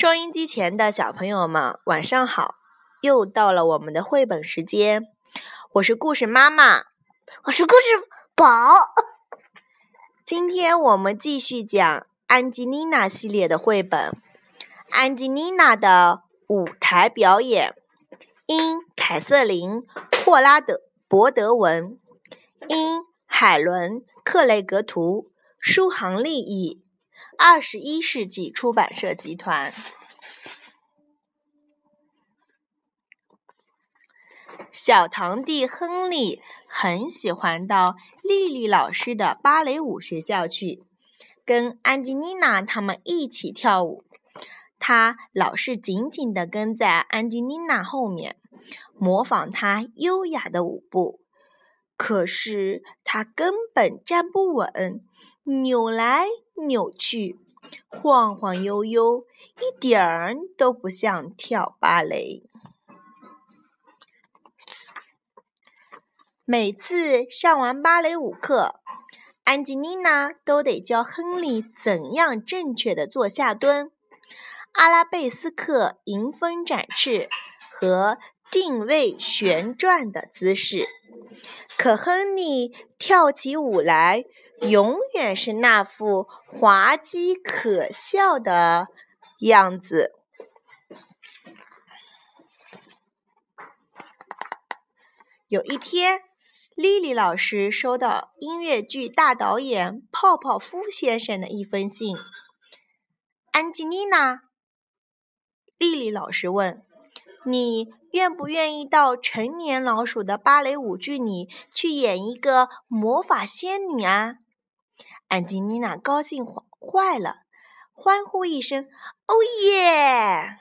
收音机前的小朋友们，晚上好！又到了我们的绘本时间，我是故事妈妈，我是故事宝。今天我们继续讲安吉丽娜系列的绘本，《安吉丽娜的舞台表演》，因凯瑟琳·霍拉德伯德文，因海伦·克雷格图，舒航利译。二十一世纪出版社集团。小堂弟亨利很喜欢到莉莉老师的芭蕾舞学校去，跟安吉丽娜他们一起跳舞。他老是紧紧地跟在安吉丽娜后面，模仿她优雅的舞步。可是他根本站不稳，扭来。扭去，晃晃悠悠，一点儿都不像跳芭蕾。每次上完芭蕾舞课，安吉丽娜都得教亨利怎样正确的做下蹲、阿拉贝斯克迎风展翅和定位旋转的姿势。可亨利跳起舞来。永远是那副滑稽可笑的样子。有一天，莉莉老师收到音乐剧大导演泡泡夫先生的一封信。安吉丽娜，莉莉老师问：“你愿不愿意到成年老鼠的芭蕾舞剧里去演一个魔法仙女啊？”安吉丽娜高兴坏了，欢呼一声：“哦耶！”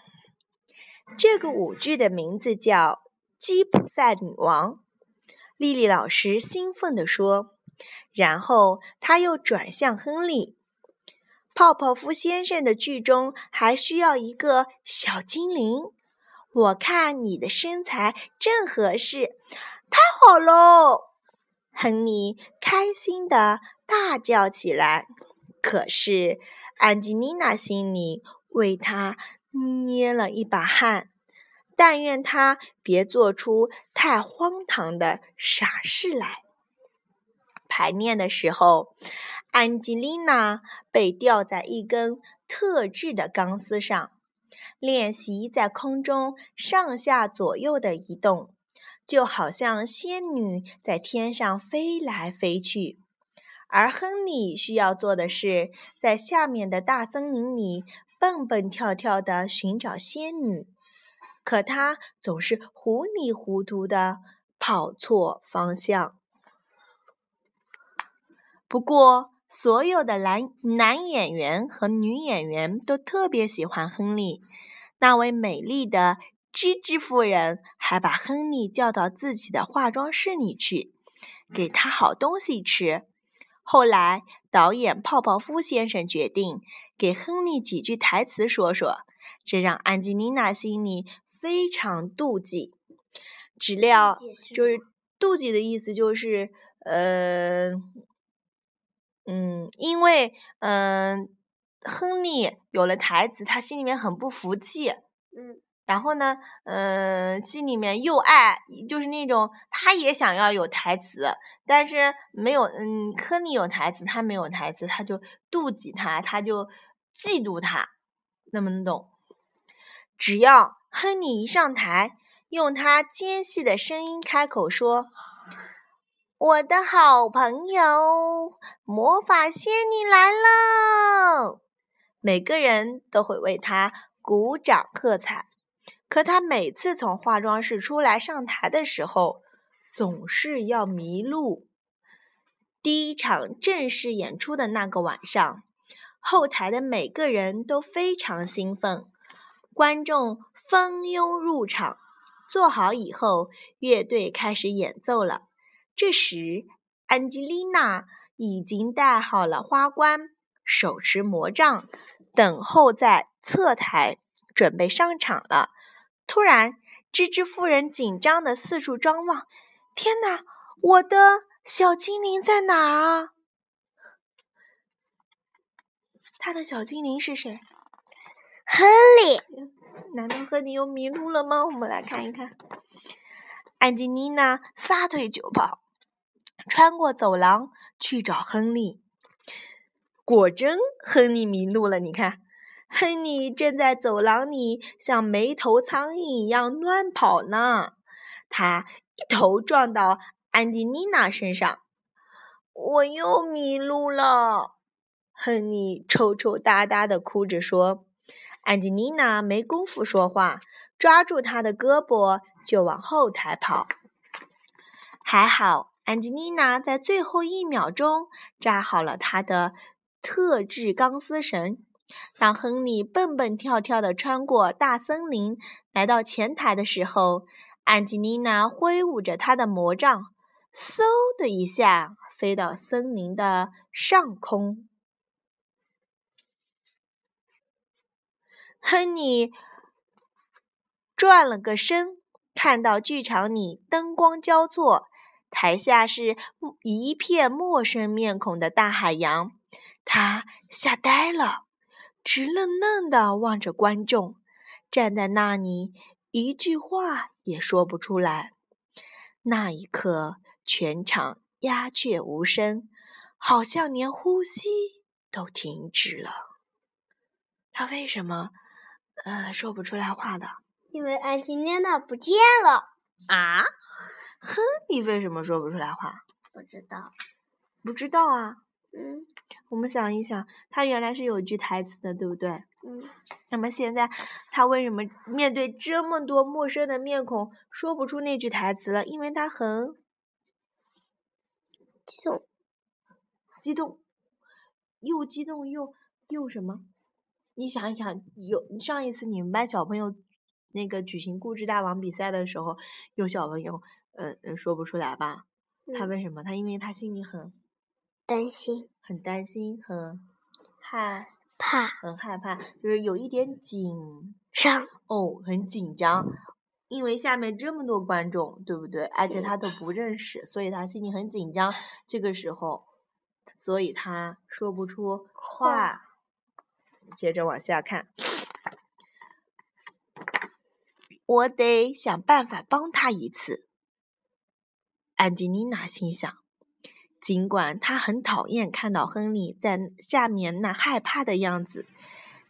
这个舞剧的名字叫《吉普赛女王》。莉莉老师兴奋地说。然后她又转向亨利：“泡泡夫先生的剧中还需要一个小精灵，我看你的身材正合适。”太好喽！亨利开心的。大叫起来，可是安吉丽娜心里为他捏了一把汗。但愿他别做出太荒唐的傻事来。排练的时候，安吉丽娜被吊在一根特制的钢丝上，练习在空中上下左右的移动，就好像仙女在天上飞来飞去。而亨利需要做的是，在下面的大森林里蹦蹦跳跳地寻找仙女，可他总是糊里糊涂地跑错方向。不过，所有的男男演员和女演员都特别喜欢亨利。那位美丽的芝芝夫人还把亨利叫到自己的化妆室里去，给他好东西吃。后来，导演泡泡夫先生决定给亨利几句台词说说，这让安吉丽娜心里非常妒忌。只料就是妒忌的意思，就是呃，嗯，因为嗯，亨利有了台词，他心里面很不服气。嗯。然后呢，嗯，心里面又爱，就是那种他也想要有台词，但是没有，嗯，亨利有台词，他没有台词，他就妒忌他，他就嫉妒他，能不能懂？只要亨利一上台，用他尖细的声音开口说：“我的好朋友，魔法仙女来了！”每个人都会为他鼓掌喝彩。可他每次从化妆室出来上台的时候，总是要迷路。第一场正式演出的那个晚上，后台的每个人都非常兴奋，观众蜂拥入场。坐好以后，乐队开始演奏了。这时，安吉丽娜已经戴好了花冠，手持魔杖，等候在侧台，准备上场了。突然，芝芝夫人紧张的四处张望。天哪，我的小精灵在哪儿啊？他的小精灵是谁？亨利，难道亨利又迷路了吗？我们来看一看。安吉丽娜撒腿就跑，穿过走廊去找亨利。果真，亨利迷路了。你看，亨利正在走廊里像没头苍蝇一样乱跑呢。他一头撞到安吉丽娜身上，我又迷路了。亨利抽抽搭搭的哭着说：“安吉丽娜没工夫说话，抓住他的胳膊就往后台跑。还好，安吉丽娜在最后一秒钟扎好了他的。”特制钢丝绳。当亨利蹦蹦跳跳地穿过大森林，来到前台的时候，安吉丽娜挥舞着她的魔杖，嗖的一下飞到森林的上空。亨利转了个身，看到剧场里灯光交错，台下是一片陌生面孔的大海洋。他吓呆了，直愣愣地望着观众，站在那里，一句话也说不出来。那一刻，全场鸦雀无声，好像连呼吸都停止了。他为什么，呃，说不出来话的？因为安吉丽娜不见了啊！哼，你为什么说不出来话？不知道，不知道啊。嗯，我们想一想，他原来是有句台词的，对不对？嗯。那么现在他为什么面对这么多陌生的面孔说不出那句台词了？因为他很激动，激动，又激动又又什么？你想一想，有上一次你们班小朋友那个举行故事大王比赛的时候，有小朋友呃说不出来吧？他为什么？他因为他心里很。担心，很担心，很害怕，很害怕，就是有一点紧张哦，很紧张，因为下面这么多观众，对不对？而且他都不认识，所以他心里很紧张。这个时候，所以他说不出话。接着往下看，我得想办法帮他一次。安吉丽娜心想。尽管他很讨厌看到亨利在下面那害怕的样子，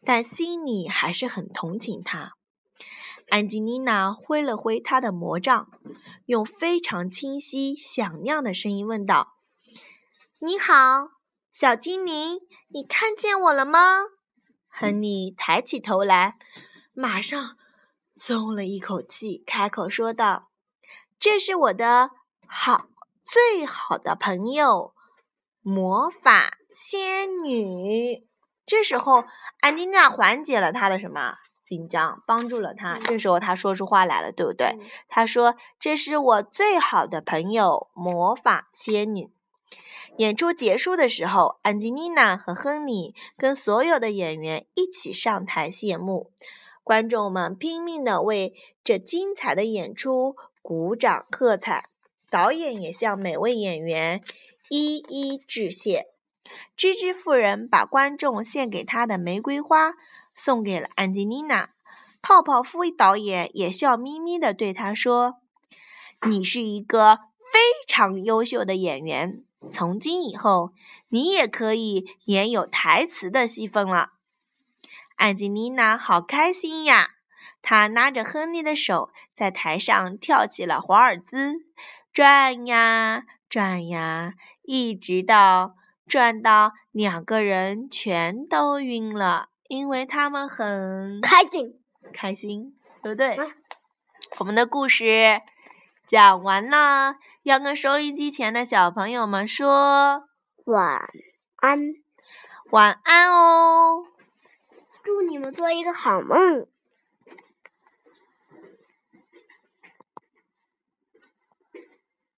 但心里还是很同情他。安吉丽娜挥了挥她的魔杖，用非常清晰响亮的声音问道：“你好，小精灵，你看见我了吗？”亨利抬起头来，马上松了一口气，开口说道：“这是我的好。”最好的朋友，魔法仙女。这时候，安妮娜缓解了她的什么紧张，帮助了她。这时候，她说出话来了，对不对？她说：“这是我最好的朋友，魔法仙女。”演出结束的时候，安吉丽娜和亨利跟所有的演员一起上台谢幕。观众们拼命的为这精彩的演出鼓掌喝彩。导演也向每位演员一一致谢。芝芝夫人把观众献给她的玫瑰花送给了安吉丽娜。泡泡夫导演也笑眯眯地对她说：“你是一个非常优秀的演员，从今以后你也可以演有台词的戏份了。”安吉丽娜好开心呀！她拉着亨利的手，在台上跳起了华尔兹。转呀转呀，一直到转到两个人全都晕了，因为他们很开心，开心，对不对？我们的故事讲完了，要跟收音机前的小朋友们说晚安，晚安哦！祝你们做一个好梦。